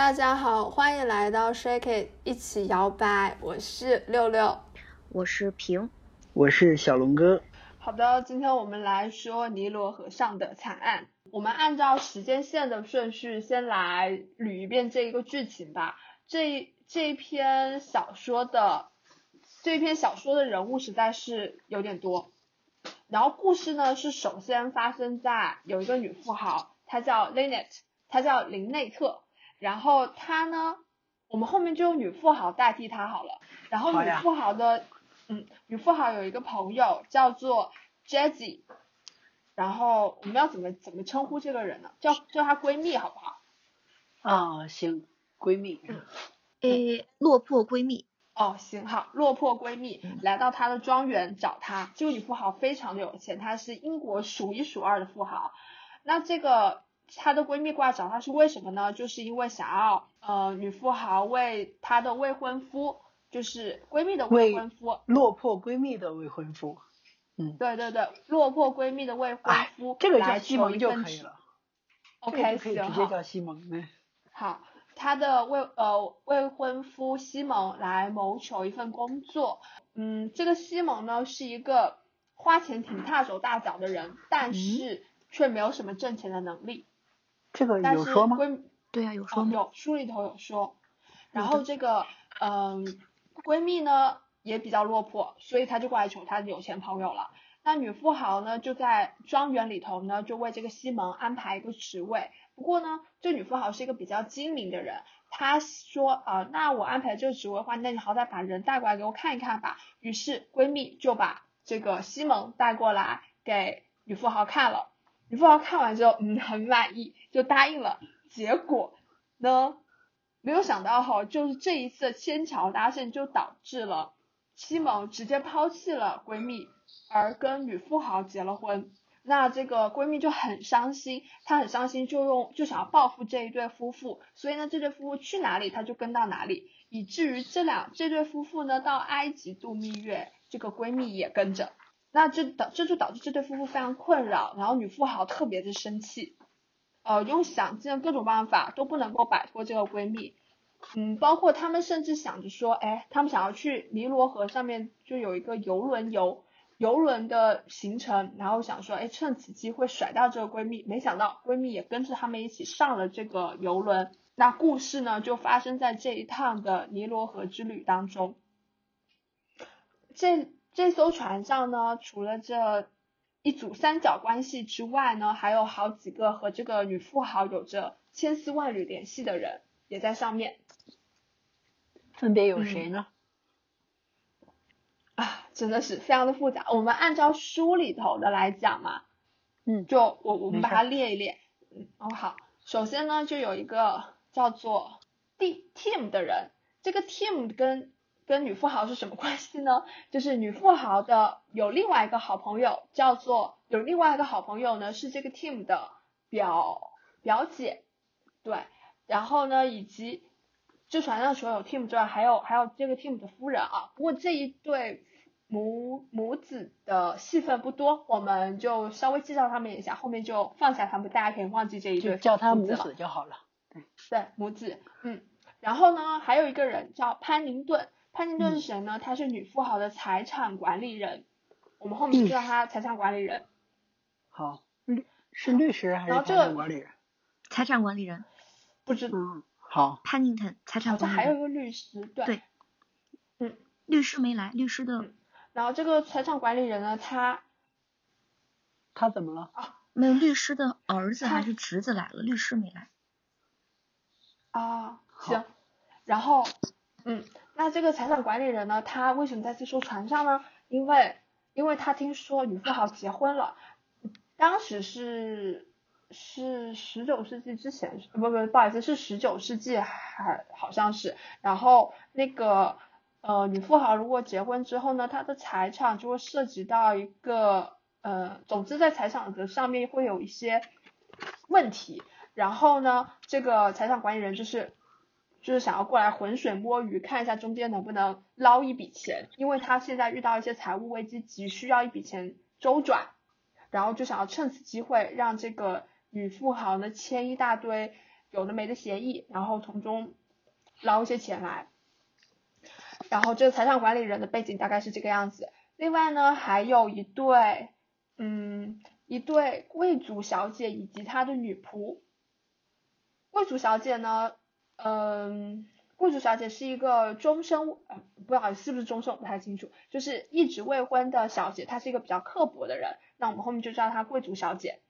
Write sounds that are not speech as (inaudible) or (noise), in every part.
大家好，欢迎来到 Shake It，一起摇摆。我是六六，我是平，我是小龙哥。好的，今天我们来说尼罗河上的惨案。我们按照时间线的顺序，先来捋一遍这一个剧情吧。这这一篇小说的这一篇小说的人物实在是有点多。然后故事呢是首先发生在有一个女富豪，她叫 Lynette，她叫林内特。然后她呢，我们后面就用女富豪代替她好了。然后女富豪的，嗯，女富豪有一个朋友叫做 Jazzy。然后我们要怎么怎么称呼这个人呢？叫叫她闺蜜好不好？啊，行，闺蜜。诶，落魄闺蜜。哦，行好，落魄闺蜜来到她的庄园找她。这个女富豪非常的有钱，她是英国数一数二的富豪。那这个她的闺蜜过来找她是为什么呢？就是因为想要呃女富豪为她的未婚夫，就是闺蜜的未婚夫，落魄闺蜜的未婚夫。嗯，对对对，落魄闺蜜的未婚夫，这个叫西蒙就可以了。OK，可以直接叫西蒙。好。她的未呃未婚夫西蒙来谋求一份工作，嗯，这个西蒙呢是一个花钱挺大手大脚的人，但是却没有什么挣钱的能力。这个有说吗？对啊，有说吗？有书里头有说。然后这个嗯闺蜜呢也比较落魄，所以她就过来求她的有钱朋友了。那女富豪呢就在庄园里头呢就为这个西蒙安排一个职位。不过呢，这女富豪是一个比较精明的人，她说啊，那我安排这个职位的话，那你好歹把人带过来给我看一看吧。于是闺蜜就把这个西蒙带过来给女富豪看了，女富豪看完之后，嗯，很满意，就答应了。结果呢，没有想到哈，就是这一次的牵桥搭线，就导致了西蒙直接抛弃了闺蜜，而跟女富豪结了婚。那这个闺蜜就很伤心，她很伤心，就用就想要报复这一对夫妇，所以呢，这对夫妇去哪里，她就跟到哪里，以至于这两这对夫妇呢到埃及度蜜月，这个闺蜜也跟着，那这导这就导致这对夫妇非常困扰，然后女富豪特别的生气，呃，用想尽各种办法都不能够摆脱这个闺蜜，嗯，包括他们甚至想着说，哎，他们想要去尼罗河上面就有一个游轮游。游轮的行程，然后想说，哎，趁此机会甩掉这个闺蜜，没想到闺蜜也跟着他们一起上了这个游轮。那故事呢，就发生在这一趟的尼罗河之旅当中。这这艘船上呢，除了这一组三角关系之外呢，还有好几个和这个女富豪有着千丝万缕联系的人也在上面。分别有谁呢？啊，真的是非常的复杂。我们按照书里头的来讲嘛，嗯，就我我们把它列一列，嗯，哦好。首先呢，就有一个叫做 D Tim 的人，这个 Tim 跟跟女富豪是什么关系呢？就是女富豪的有另外一个好朋友叫做有另外一个好朋友呢是这个 team 的表表姐，对，然后呢以及就船上除了有 team 之外，还有还有这个 team 的夫人啊。不过这一对。母母子的戏份不多，我们就稍微介绍他们一下，后面就放下他们，大家可以忘记这一对。叫他母子就好了。对对，母子，嗯。然后呢，还有一个人叫潘宁顿，潘金顿是谁呢？他是女富豪的财产管理人，我们后面叫他财产管理人。好，律是律师还是财产管理人？财产管理人，不知。道，好。潘金顿，财产管理。还有一个律师，对。对。嗯，律师没来，律师的。然后这个财产管理人呢，他他怎么了？啊，没有律师的儿子还是侄子来了，律师没来。啊，行。然后，嗯，那这个财产管理人呢，他为什么在这艘船上呢？因为，因为他听说女富豪结婚了，当时是是十九世纪之前，不不不好意思，是十九世纪还好像是，然后那个。呃，女富豪如果结婚之后呢，她的财产就会涉及到一个呃，总之在财产的上面会有一些问题。然后呢，这个财产管理人就是就是想要过来浑水摸鱼，看一下中间能不能捞一笔钱，因为他现在遇到一些财务危机，急需要一笔钱周转，然后就想要趁此机会让这个女富豪呢签一大堆有的没的协议，然后从中捞一些钱来。然后这个财产管理人的背景大概是这个样子。另外呢，还有一对，嗯，一对贵族小姐以及她的女仆。贵族小姐呢，嗯，贵族小姐是一个终身，呃，不好意思，是不是终身我不太清楚，就是一直未婚的小姐，她是一个比较刻薄的人，那我们后面就叫她贵族小姐。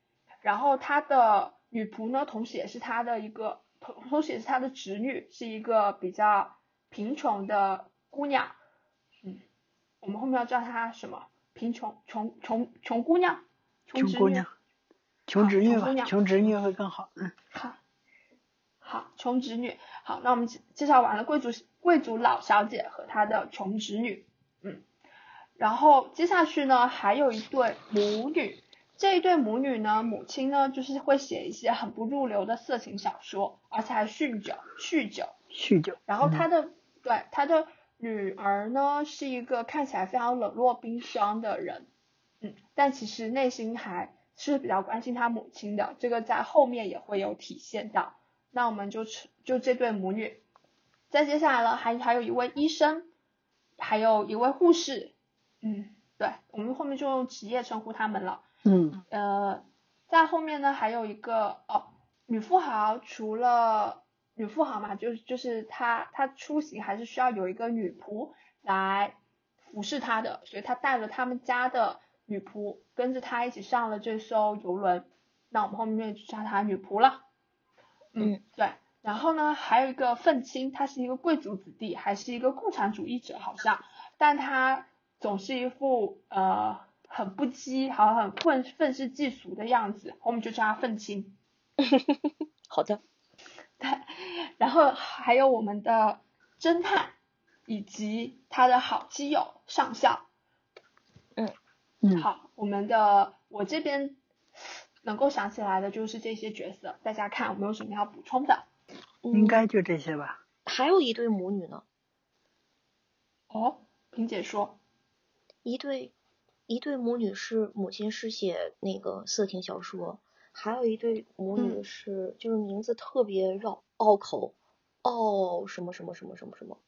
然后她的女仆呢，同时也是她的一个，同同时也是她的侄女，是一个比较贫穷的姑娘，嗯，我们后面要叫她什么？贫穷穷穷穷姑娘，穷姑娘，穷侄女吧，穷侄女会更好，嗯。好。好，穷侄女。好，那我们介绍完了贵族贵族老小姐和她的穷侄女，嗯，然后接下去呢，还有一对母女。这一对母女呢，母亲呢就是会写一些很不入流的色情小说，而且还酗酒，酗酒，酗酒。然后她的对她的女儿呢，是一个看起来非常冷若冰霜的人，嗯，但其实内心还是比较关心她母亲的，这个在后面也会有体现到。那我们就就这对母女，再接下来了，还还有一位医生，还有一位护士，嗯，对，我们后面就用职业称呼他们了，嗯，呃，在后面呢还有一个哦，女富豪，除了女富豪嘛，就是就是她她出行还是需要有一个女仆来服侍她的，所以她带了他们家的女仆跟着她一起上了这艘游轮，那我们后面就叫她女仆了。嗯，对，然后呢，还有一个愤青，他是一个贵族子弟，还是一个共产主义者，好像，但他总是一副呃很不羁，好像很愤愤世嫉俗的样子，我们就叫他愤青。(laughs) 好的。对，然后还有我们的侦探，以及他的好基友上校。嗯嗯。好，我们的我这边。能够想起来的就是这些角色，大家看有没有什么要补充的？应该就这些吧。还有一对母女呢。哦，萍姐说。一对一对母女是母亲是写那个色情小说，还有一对母女是就是名字特别绕拗口，哦什么什么什么什么什么。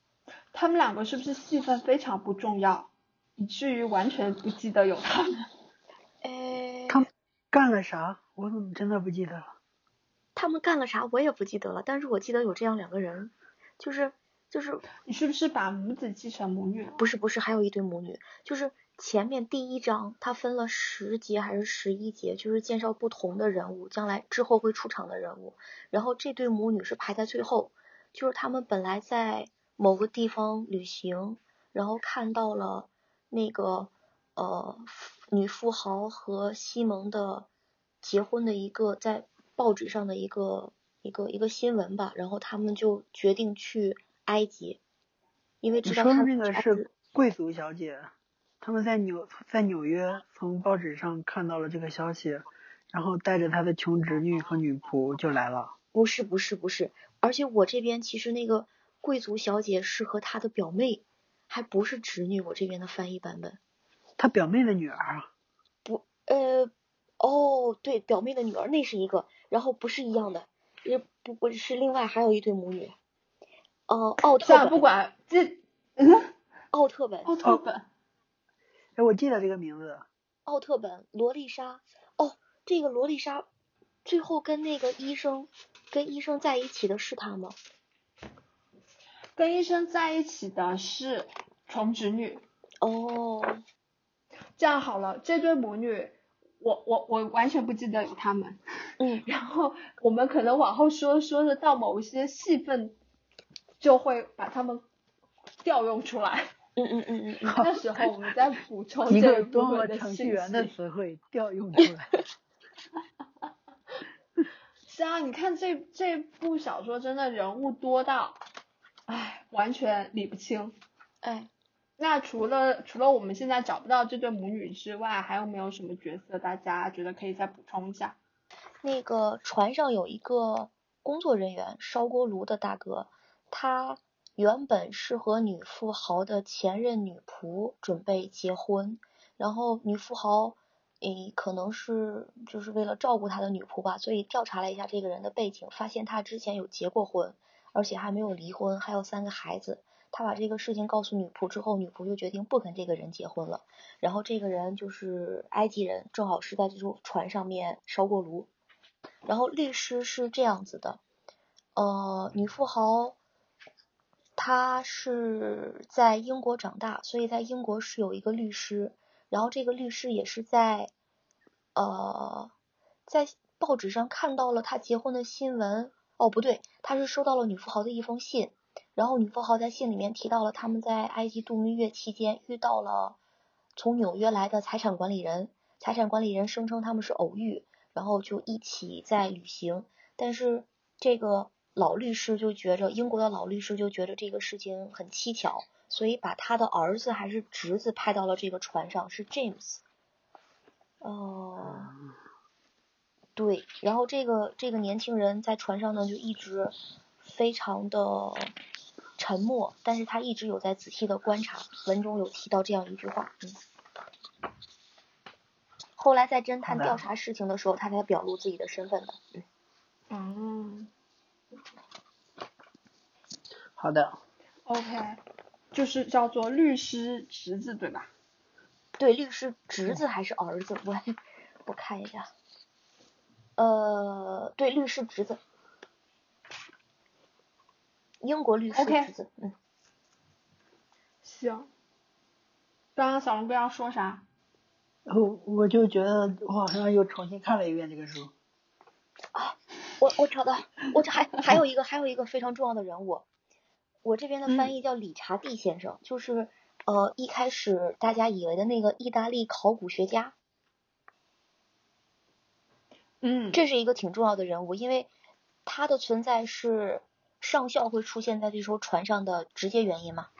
他们两个是不是戏份非常不重要，以至于完全不记得有他们？干了啥？我怎么真的不记得了？他们干了啥？我也不记得了。但是我记得有这样两个人，就是就是你是不是把母子记成母女了？不是不是，还有一对母女。就是前面第一章，它分了十节还是十一节，就是介绍不同的人物，将来之后会出场的人物。然后这对母女是排在最后，就是他们本来在某个地方旅行，然后看到了那个呃。女富豪和西蒙的结婚的一个在报纸上的一个一个一个新闻吧，然后他们就决定去埃及，因为知道他那个是贵族小姐，他们在纽在纽约从报纸上看到了这个消息，然后带着他的穷侄女和女仆就来了。不是不是不是，而且我这边其实那个贵族小姐是和她的表妹，还不是侄女，我这边的翻译版本。他表妹的女儿啊？不，呃，哦，对，表妹的女儿那是一个，然后不是一样的，也不不是另外还有一对母女，哦，奥特本，不管这，嗯，奥特本，奥特本，哎，我记得这个名字，奥特本，罗丽莎，哦，这个罗丽莎最后跟那个医生跟医生在一起的是他吗？跟医生在一起的是重侄女，哦。这样好了，这对母女，我我我完全不记得有他们。嗯。(laughs) 然后我们可能往后说说的到某一些戏份，就会把他们调用出来。嗯嗯嗯嗯 (laughs) 嗯。那时候我们再补 (laughs) 充这一部分的程序员的词汇调用出来。是啊，你看这这部小说真的人物多到，唉，完全理不清。哎。那除了除了我们现在找不到这对母女之外，还有没有什么角色大家觉得可以再补充一下？那个船上有一个工作人员烧锅炉的大哥，他原本是和女富豪的前任女仆准备结婚，然后女富豪诶，可能是就是为了照顾他的女仆吧，所以调查了一下这个人的背景，发现他之前有结过婚，而且还没有离婚，还有三个孩子。他把这个事情告诉女仆之后，女仆就决定不跟这个人结婚了。然后这个人就是埃及人，正好是在这艘船上面烧过炉。然后律师是这样子的，呃，女富豪她是在英国长大，所以在英国是有一个律师。然后这个律师也是在，呃，在报纸上看到了他结婚的新闻。哦，不对，他是收到了女富豪的一封信。然后女富豪在信里面提到了他们在埃及度蜜月期间遇到了从纽约来的财产管理人。财产管理人声称他们是偶遇，然后就一起在旅行。但是这个老律师就觉着，英国的老律师就觉着这个事情很蹊跷。所以把他的儿子还是侄子派到了这个船上，是 James。哦，对，然后这个这个年轻人在船上呢，就一直非常的沉默，但是他一直有在仔细的观察。文中有提到这样一句话，嗯。后来在侦探调查事情的时候，他才表露自己的身份的，嗯。嗯。好的。OK。就是叫做律师侄子对吧？对，律师侄子还是儿子？我 (laughs) 我看一下。呃，对，律师侄子，英国律师侄子。嗯。行。刚刚小龙哥要说啥？我我就觉得我好像又重新看了一遍这个书。啊，我我找到，我这还还有一个还有一个非常重要的人物。我这边的翻译叫理查蒂先生，就是呃一开始大家以为的那个意大利考古学家，嗯，这是一个挺重要的人物，因为他的存在是上校会出现在这艘船上的直接原因吗？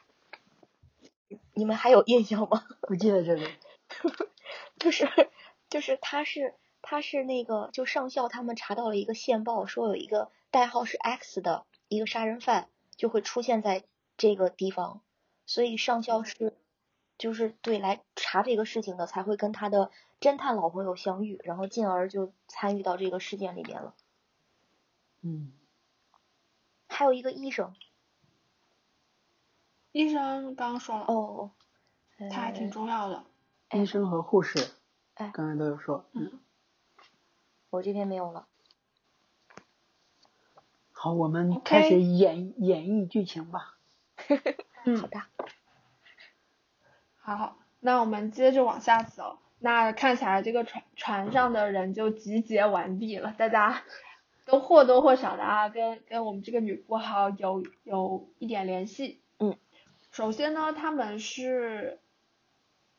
你们还有印象吗？不记得这个，(laughs) 就是就是他是他是那个就上校他们查到了一个线报，说有一个代号是 X 的一个杀人犯。就会出现在这个地方，所以上校是就是对来查这个事情的，才会跟他的侦探老朋友相遇，然后进而就参与到这个事件里面了。嗯，还有一个医生，医生刚刚说了哦，他还挺重要的。医生和护士，哎，刚才都有说，嗯，我这边没有了。好，我们开始演演绎剧情吧。(laughs) 嗯，好的。好，那我们接着往下走。那看起来这个船船上的人就集结完毕了，大家都或多或少的啊，跟跟我们这个女富豪有有一点联系。嗯。首先呢，他们是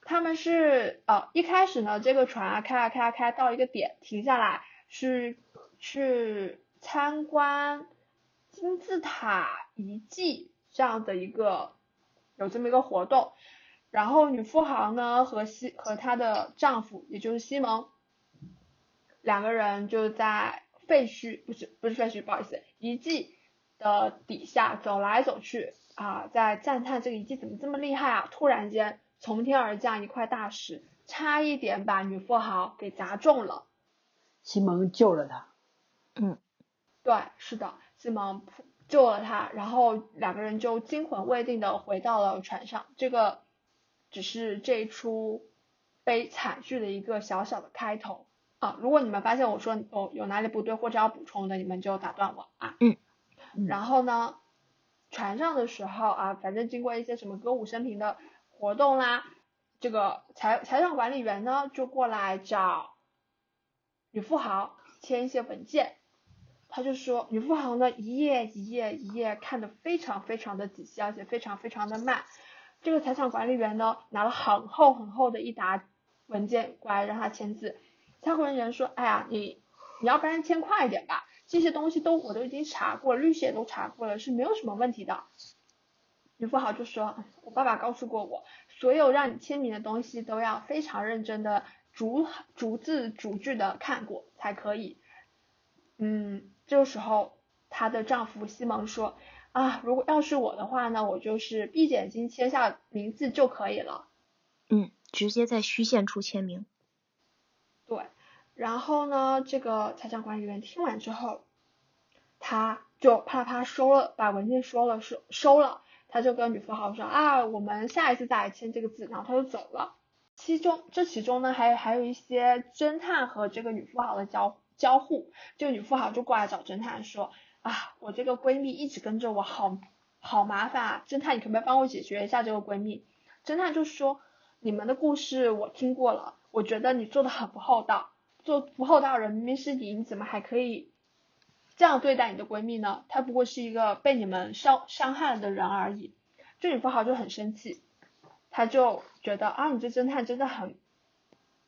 他们是呃一开始呢，这个船啊开啊开啊开到一个点停下来，是去参观。金字塔遗迹这样的一个有这么一个活动，然后女富豪呢和西和她的丈夫也就是西蒙两个人就在废墟不是不是废墟不好意思遗迹的底下走来走去啊，在赞叹这个遗迹怎么这么厉害啊！突然间从天而降一块大石，差一点把女富豪给砸中了。西蒙救了他。嗯，对，是的。西蒙救了他，然后两个人就惊魂未定的回到了船上。这个只是这一出悲惨剧的一个小小的开头啊！如果你们发现我说有有哪里不对或者要补充的，你们就打断我啊。嗯。然后呢，船上的时候啊，反正经过一些什么歌舞升平的活动啦，这个财财产管理员呢就过来找女富豪签一些文件。他就说，女富豪呢一页一页一页看的非常非常的仔细，而且非常非常的慢。这个财产管理员呢拿了很厚很厚的一沓文件过来让他签字。财产管理员说，哎呀，你你要不然签快一点吧，这些东西都我都已经查过，律师也都查过了，是没有什么问题的。女富豪就说，我爸爸告诉过我，所有让你签名的东西都要非常认真的逐逐字逐句的看过才可以。嗯。这个时候，她的丈夫西蒙说：“啊，如果要是我的话呢，我就是闭着眼睛签下名字就可以了。”嗯，直接在虚线处签名。然后呢，这个财产管理员听完之后，他就啪啦啪收了，把文件收了，收收了。他就跟女富豪说啊，我们下一次再来签这个字，然后他就走了。其中这其中呢，还还有一些侦探和这个女富豪的交交互。这个女富豪就过来找侦探说啊，我这个闺蜜一直跟着我，好好麻烦啊，侦探你可不可以帮我解决一下这个闺蜜？侦探就说你们的故事我听过了，我觉得你做的很不厚道，做不厚道人明明是你，你怎么还可以这样对待你的闺蜜呢？她不过是一个被你们伤伤害了的人而已。这女富豪就很生气。她就觉得啊，你这侦探真的很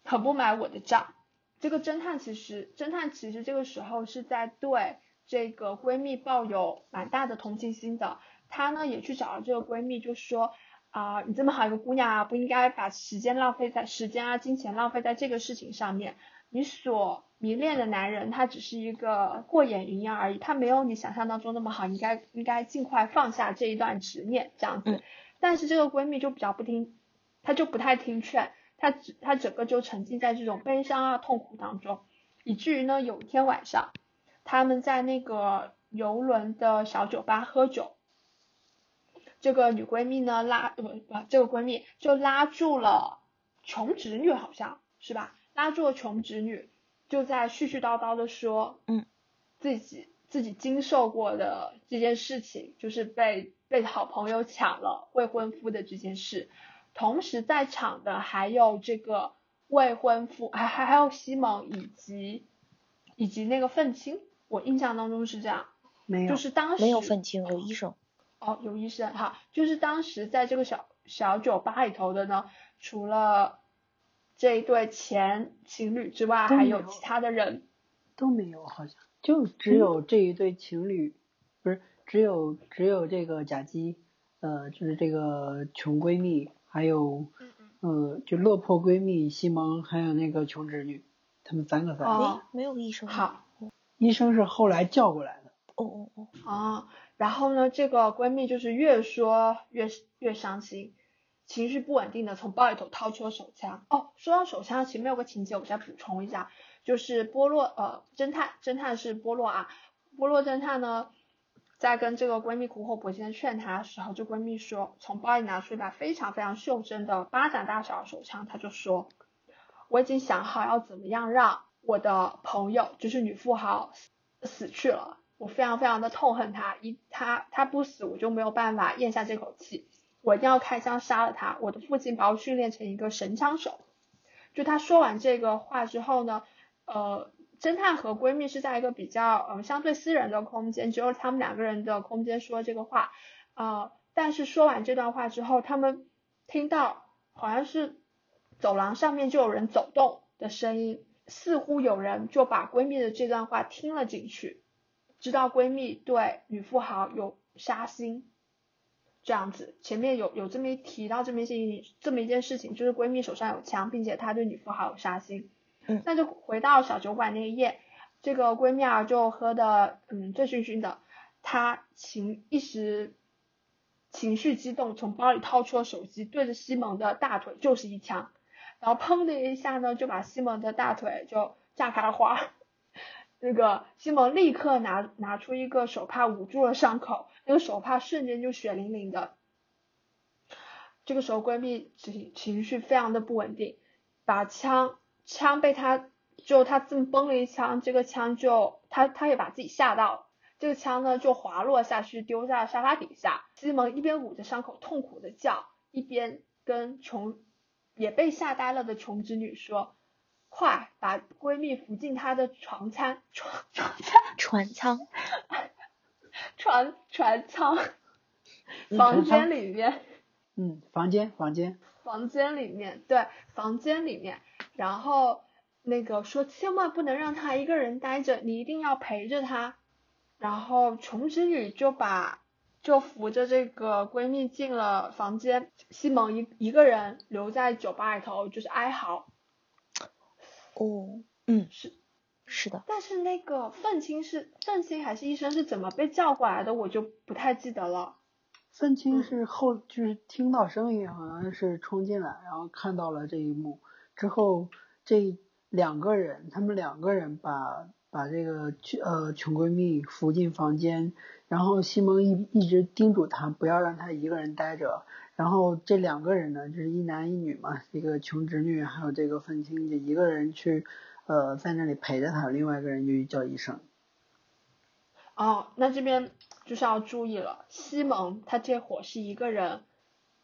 很不买我的账。这个侦探其实，侦探其实这个时候是在对这个闺蜜抱有蛮大的同情心的。他呢也去找了这个闺蜜，就说啊，你这么好一个姑娘啊，不应该把时间浪费在时间啊、金钱浪费在这个事情上面。你所迷恋的男人，他只是一个过眼云烟而已，他没有你想象当中那么好，应该应该尽快放下这一段执念，这样子。但是这个闺蜜就比较不听，她就不太听劝，她只她整个就沉浸在这种悲伤啊痛苦当中，以至于呢有一天晚上，他们在那个游轮的小酒吧喝酒，这个女闺蜜呢拉不不这个闺蜜就拉住了穷侄女好像是吧，拉住了穷侄女，就在絮絮叨叨的说，嗯，自己自己经受过的这件事情，就是被。被好朋友抢了未婚夫的这件事，同时在场的还有这个未婚夫，还还还有西蒙以及以及那个愤青，我印象当中是这样，没。有，就是当时没有愤青，有医生，哦，有医生哈，就是当时在这个小小酒吧里头的呢，除了这一对前情侣之外，还有其他的人都没有，好像就只有这一对情侣，不是。只有只有这个甲基，呃，就是这个穷闺蜜，还有，呃，就落魄闺蜜西蒙，还有那个穷侄女，他们三个在。哦，没有医生。好，医生是后来叫过来的。哦哦哦。啊，然后呢，这个闺蜜就是越说越越伤心，情绪不稳定的从包里头掏出了手枪。哦，说到手枪，前面有个情节我再补充一下，就是波洛呃侦探，侦探是波洛啊，波洛侦探呢。在跟这个闺蜜苦口婆心的劝她的时候，这闺蜜说，从包里拿出一把非常非常袖珍的巴掌大小的手枪，她就说，我已经想好要怎么样让我的朋友，就是女富豪死去了，我非常非常的痛恨她，一她她不死，我就没有办法咽下这口气，我一定要开枪杀了他。我的父亲把我训练成一个神枪手。就她说完这个话之后呢，呃。侦探和闺蜜是在一个比较呃相对私人的空间，只有他们两个人的空间说这个话，啊，但是说完这段话之后，他们听到好像是走廊上面就有人走动的声音，似乎有人就把闺蜜的这段话听了进去，知道闺蜜对女富豪有杀心，这样子，前面有有这么一提到这么一件这么一件事情，就是闺蜜手上有枪，并且她对女富豪有杀心。嗯。那就回到小酒馆那一夜，这个闺蜜啊就喝的嗯醉醺醺的，她情一时情绪激动，从包里掏出了手机，对着西蒙的大腿就是一枪，然后砰的一下呢就把西蒙的大腿就炸开了花，那个西蒙立刻拿拿出一个手帕捂住了伤口，那个手帕瞬间就血淋淋的，这个时候闺蜜情情绪非常的不稳定，把枪。枪被他就他这么崩了一枪，这个枪就他他也把自己吓到，这个枪呢就滑落下去，丢在了沙发底下。西蒙一边捂着伤口痛苦的叫，一边跟穷也被吓呆了的穷侄女说：“快把闺蜜扶进她的床舱床床舱船舱 (laughs) 船船舱房间里面。”嗯，房间房间房间里面对房间里面。然后那个说千万不能让她一个人待着，你一定要陪着她。然后琼之女就把就扶着这个闺蜜进了房间，西蒙一一个人留在酒吧里头就是哀嚎。哦，嗯，是是的。但是那个愤青是愤青还是医生是怎么被叫过来的，我就不太记得了。愤青是后就是听到声音，好像是冲进来，然后看到了这一幕。之后，这两个人，他们两个人把把这个呃穷闺蜜扶进房间，然后西蒙一一直叮嘱她不要让她一个人待着，然后这两个人呢就是一男一女嘛，一个穷侄女还有这个愤青，就一个人去呃在那里陪着他，另外一个人就去叫医生。哦，那这边就是要注意了，西蒙他这会儿是一个人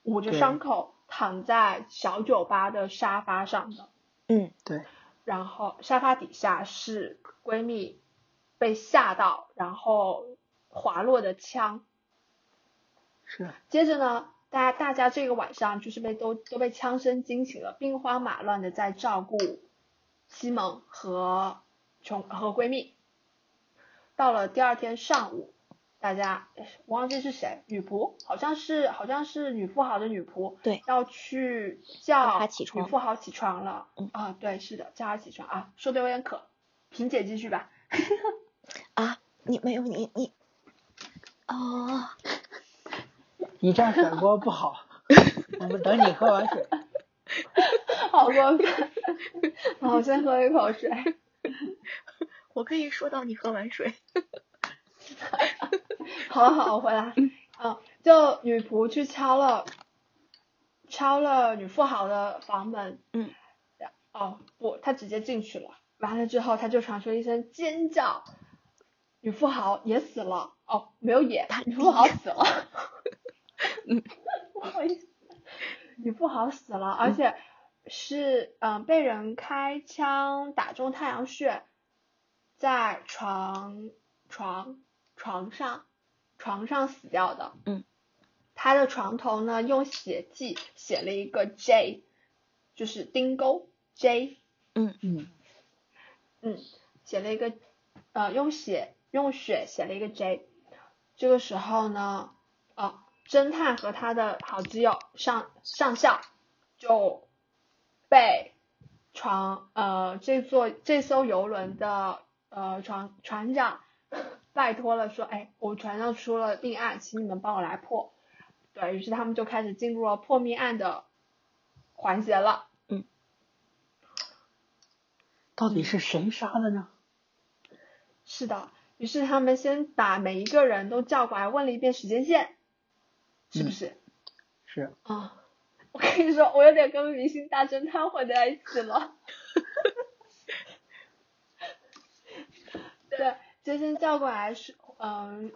捂着伤口躺在小酒吧的沙发上的。嗯，对。然后沙发底下是闺蜜被吓到，然后滑落的枪。是。接着呢，大家大家这个晚上就是被都都被枪声惊醒了，兵荒马乱的在照顾西蒙和琼和闺蜜。到了第二天上午，大家我忘记是谁，女仆好像是好像是女富豪的女仆，对，要去叫女富豪起床了，嗯啊，对，是的，叫她起床啊，说的有点渴，萍姐继续吧。(laughs) 啊，你没有你你，哦，你这样甩锅不好，(laughs) 我们等你喝完水。(laughs) 好过分，我，先喝一口水。(laughs) 我可以说到你喝完水。好好，我回来。嗯，就女仆去敲了，敲了女富豪的房门。嗯。哦不，她直接进去了。完了之后，她就传出一声尖叫，女富豪也死了。哦，没有也，女富豪死了。嗯。不好意思，你不好死了，而且是嗯被人开枪打中太阳穴。在床床床上床上死掉的，嗯，他的床头呢用血迹写了一个 J，就是钉钩 J，嗯嗯嗯，写了一个呃用血用血写了一个 J，这个时候呢，啊侦探和他的好基友上上校就被船呃这座这艘游轮的。呃，船船长拜托了，说，哎，我船上出了命案，请你们帮我来破。对于是，他们就开始进入了破命案的环节了。嗯。到底是谁杀的呢？是的，于是他们先把每一个人都叫过来，问了一遍时间线，是不是？是。啊，我跟你说，我有点跟明星大侦探混在一起了。对，就先叫过来是，嗯，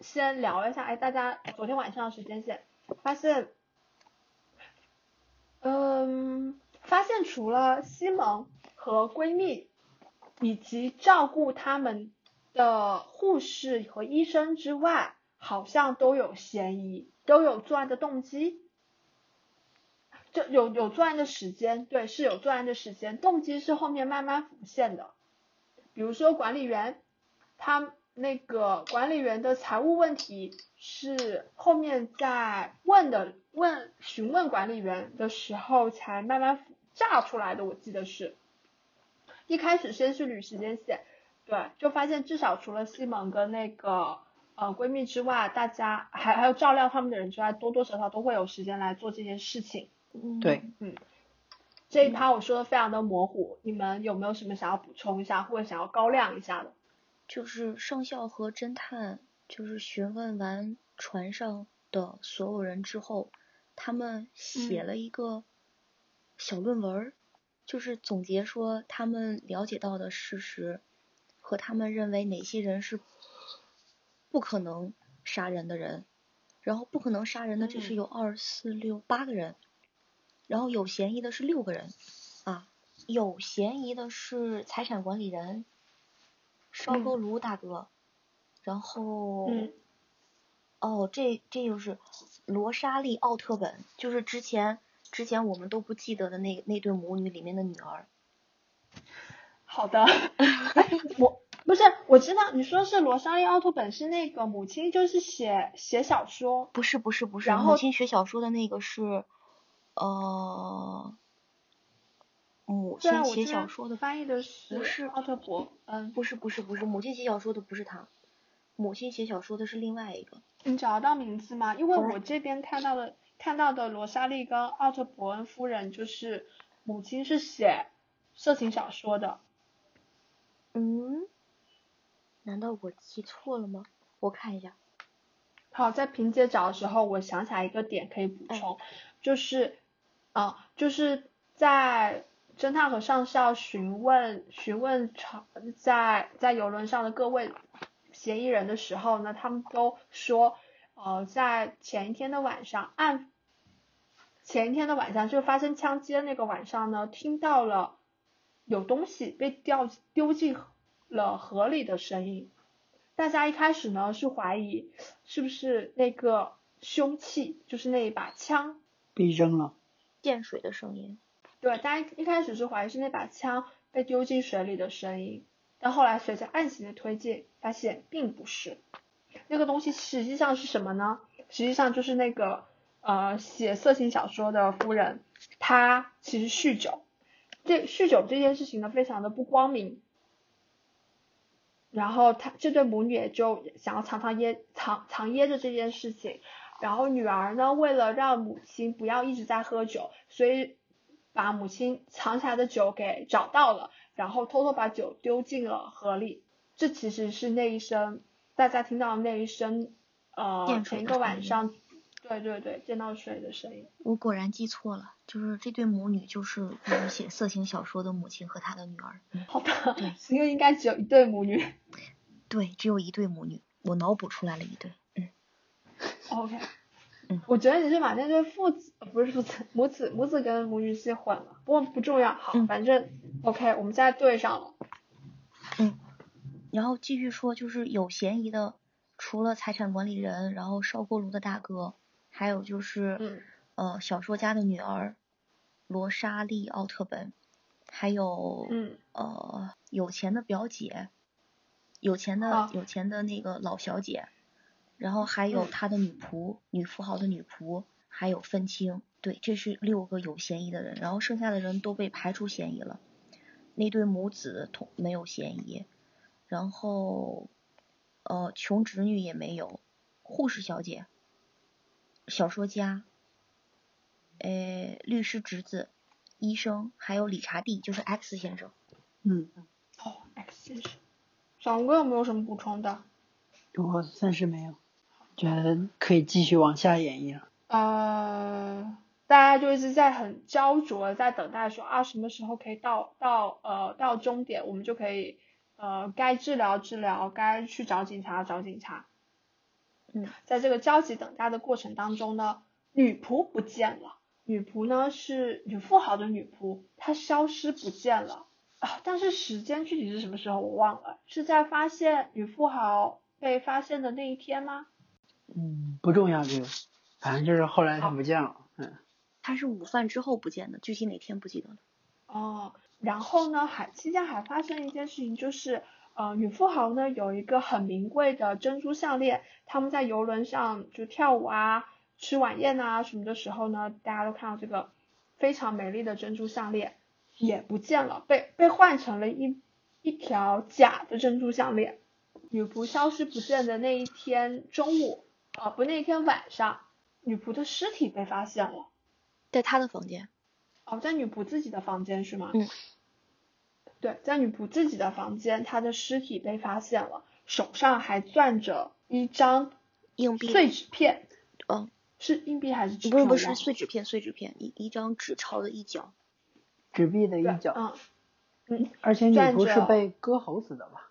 先聊一下，哎，大家昨天晚上的时间线，发现，嗯，发现除了西蒙和闺蜜以及照顾他们的护士和医生之外，好像都有嫌疑，都有作案的动机，就有有作案的时间，对，是有作案的时间，动机是后面慢慢浮现的。比如说管理员，他那个管理员的财务问题是后面在问的问询问管理员的时候才慢慢炸出来的，我记得是，一开始先是捋时间线，对，就发现至少除了西蒙跟那个呃闺蜜之外，大家还还有照料他们的人之外，多多少少都会有时间来做这件事情。对，嗯。这一趴我说的非常的模糊，你们有没有什么想要补充一下或者想要高亮一下的？就是上校和侦探就是询问完船上的所有人之后，他们写了一个小论文，就是总结说他们了解到的事实和他们认为哪些人是不可能杀人的人，然后不可能杀人的这是有二四六八个人。然后有嫌疑的是六个人，啊，有嫌疑的是财产管理人烧锅炉大哥，然后，哦，这这就是罗莎莉奥特本，就是之前之前我们都不记得的那那对母女里面的女儿。好的，我 (laughs) 不是我知道你说是罗莎莉奥特本是那个母亲就是写写小说，不是不是不是，然母亲写小说的那个是。呃，母亲写小说的翻译的是不是奥特伯，嗯，不是不是不是，母亲写小说的不是他，母亲写小说的是另外一个。你找得到名字吗？因为我这边看到的看到的罗莎莉跟奥特伯恩夫人就是母亲是写色情小说的。嗯？难道我记错了吗？我看一下。好，在萍姐找的时候，我想起来一个点可以补充，就是，啊，就是在侦探和上校询问询问朝在在游轮上的各位嫌疑人的时候呢，他们都说，呃，在前一天的晚上，案前一天的晚上，就发生枪击的那个晚上呢，听到了有东西被掉丢进了河里的声音。大家一开始呢是怀疑是不是那个凶器，就是那一把枪被扔了，溅水的声音。对，大家一开始是怀疑是那把枪被丢进水里的声音，但后来随着案情的推进，发现并不是。那个东西实际上是什么呢？实际上就是那个呃写色情小说的夫人，她其实酗酒。这酗酒这件事情呢，非常的不光明。然后他这对母女也就想要藏藏掖藏藏掖着这件事情，然后女儿呢，为了让母亲不要一直在喝酒，所以把母亲藏起来的酒给找到了，然后偷偷把酒丢进了河里。这其实是那一声大家听到的那一声，呃，前一个晚上。对对对，见到水的声音。我果然记错了，就是这对母女就是就是写色情小说的母亲和她的女儿。好的。对，因为应该只有一对母女。对，只有一对母女，我脑补出来了一对。嗯。OK。嗯。我觉得你是把那对父子不是父子母子母子跟母女戏混了，不过不重要。好，反正 OK，我们现在对上了。嗯。然后继续说，就是有嫌疑的，除了财产管理人，然后烧锅炉的大哥。还有就是，呃，小说家的女儿罗莎莉·奥特本，还有，呃，有钱的表姐，有钱的有钱的那个老小姐，然后还有他的女仆，女富豪的女仆，还有愤青，对，这是六个有嫌疑的人，然后剩下的人都被排除嫌疑了，那对母子同没有嫌疑，然后，呃，穷侄女也没有，护士小姐。小说家，呃，律师侄子，医生，还有理查蒂，就是 X 先生。嗯。哦，X 先生。掌柜有没有什么补充的？我暂时没有，觉得可以继续往下演绎了。呃，大家就一直在很焦灼，在等待说啊，什么时候可以到到呃到终点，我们就可以呃该治疗治疗，该去找警察找警察。嗯，在这个焦急等待的过程当中呢，女仆不见了。女仆呢是女富豪的女仆，她消失不见了啊！但是时间具体是什么时候我忘了，是在发现女富豪被发现的那一天吗？嗯，不重要这个，反正就是后来她不见了。嗯，她是午饭之后不见的，具体哪天不记得了。哦，然后呢，还期间还发生一件事情，就是。呃，女富豪呢有一个很名贵的珍珠项链，他们在游轮上就跳舞啊、吃晚宴啊什么的时候呢，大家都看到这个非常美丽的珍珠项链也不见了，被被换成了一一条假的珍珠项链。女仆消失不见的那一天中午，啊不，那天晚上，女仆的尸体被发现了，在她的房间。哦，在女仆自己的房间是吗？嗯。对，在女仆自己的房间，她的尸体被发现了，手上还攥着一张硬币碎纸片。嗯，是硬币还是纸不是不是碎纸片，碎纸片一一张纸钞的一角，纸币的一角。嗯嗯。而且女仆是被割喉死的吧？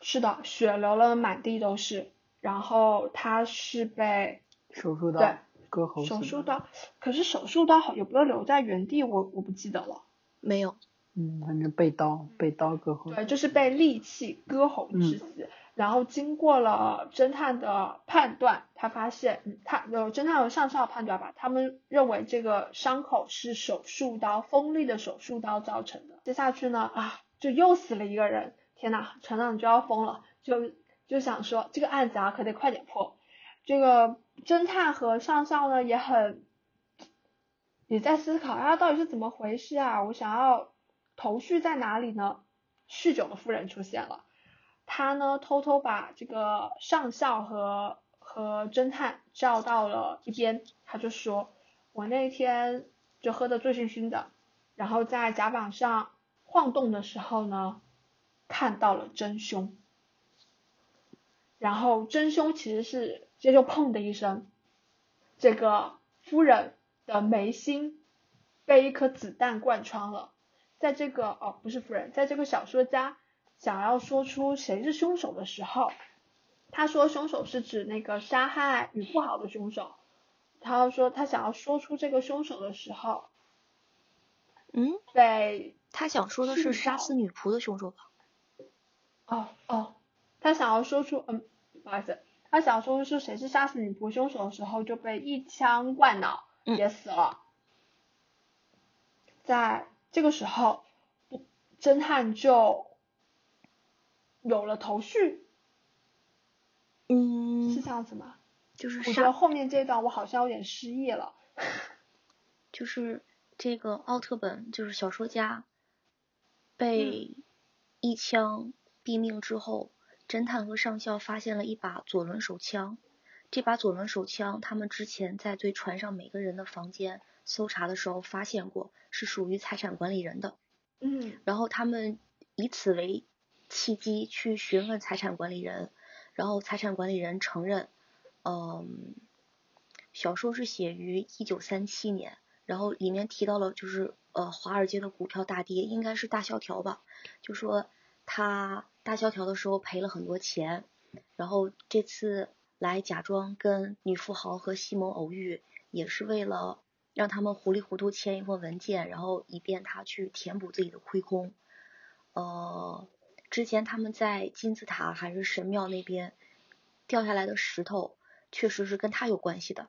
是的，血流了满地都是。然后他是被手术刀割喉死的。手术刀，可是手术刀好有没有留在原地？我我不记得了。没有。嗯，反正被刀被刀割喉。对，就是被利器割喉致死。然后经过了侦探的判断，他发现，他有侦探和上校判断吧，他们认为这个伤口是手术刀锋利的手术刀造成的。接下去呢，啊，就又死了一个人。天呐，船长就要疯了，就就想说这个案子啊，可得快点破。这个侦探和上校呢，也很也在思考啊，到底是怎么回事啊？我想要。头绪在哪里呢？酗酒的夫人出现了，他呢偷偷把这个上校和和侦探叫到了一边，他就说：“我那天就喝的醉醺醺的，然后在甲板上晃动的时候呢，看到了真凶。然后真凶其实是，这就砰的一声，这个夫人的眉心被一颗子弹贯穿了。在这个哦，不是夫人，在这个小说家想要说出谁是凶手的时候，他说凶手是指那个杀害与不好的凶手。他说他想要说出这个凶手的时候，嗯，被他想说的是杀死女仆的凶手吧？哦哦。他想要说出，嗯，不好意思，他想要说出谁是杀死女仆凶手的时候，就被一枪灌脑，也死了。在这个时候，侦探就有了头绪。嗯，是这样子吗？就是我觉得后面这段我好像有点失忆了。(laughs) 就是这个奥特本，就是小说家，被一枪毙命之后。侦探和上校发现了一把左轮手枪，这把左轮手枪，他们之前在对船上每个人的房间搜查的时候发现过，是属于财产管理人的。嗯。然后他们以此为契机去询问财产管理人，然后财产管理人承认，嗯，小说是写于一九三七年，然后里面提到了就是呃华尔街的股票大跌，应该是大萧条吧，就说他。大萧条的时候赔了很多钱，然后这次来假装跟女富豪和西蒙偶遇，也是为了让他们糊里糊涂签一份文件，然后以便他去填补自己的亏空。呃，之前他们在金字塔还是神庙那边掉下来的石头，确实是跟他有关系的。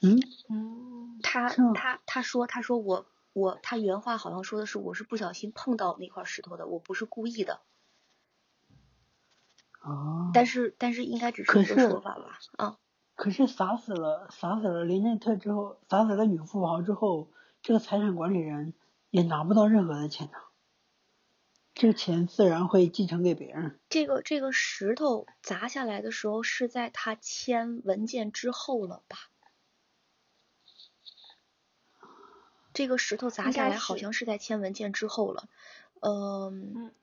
嗯嗯，他他他说他说我。我他原话好像说的是我是不小心碰到那块石头的，我不是故意的。哦。但是但是应该只是一个说法吧？啊。可是砸死了砸死了林内特之后，砸死了女富豪之后，这个财产管理人也拿不到任何的钱呢。这个钱自然会继承给别人。这个这个石头砸下来的时候是在他签文件之后了吧？这个石头砸下来，好像是在签文件之后了。嗯，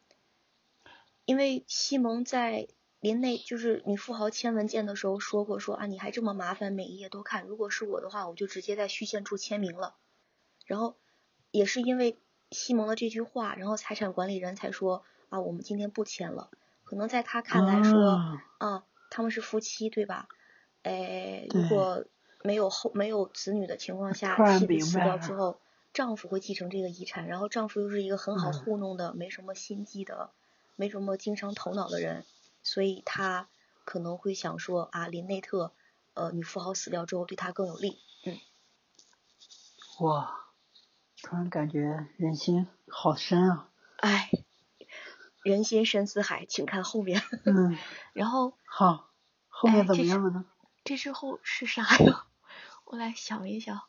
因为西蒙在林内就是女富豪签文件的时候说过，说啊，你还这么麻烦，每一页都看。如果是我的话，我就直接在虚线处签名了。然后也是因为西蒙的这句话，然后财产管理人才说啊，我们今天不签了。可能在他看来说啊，他们是夫妻对吧？哎，如果没有后没有子女的情况下，妻子死掉之后。丈夫会继承这个遗产，然后丈夫又是一个很好糊弄的、没什么心机的、没什么经商头脑的人，所以他可能会想说啊，林内特，呃，女富豪死掉之后对他更有利，嗯。哇，突然感觉人心好深啊！哎，人心深似海，请看后面。嗯。然后。好，后面怎么样了呢？这之后是啥呀？(laughs) 我来想一想。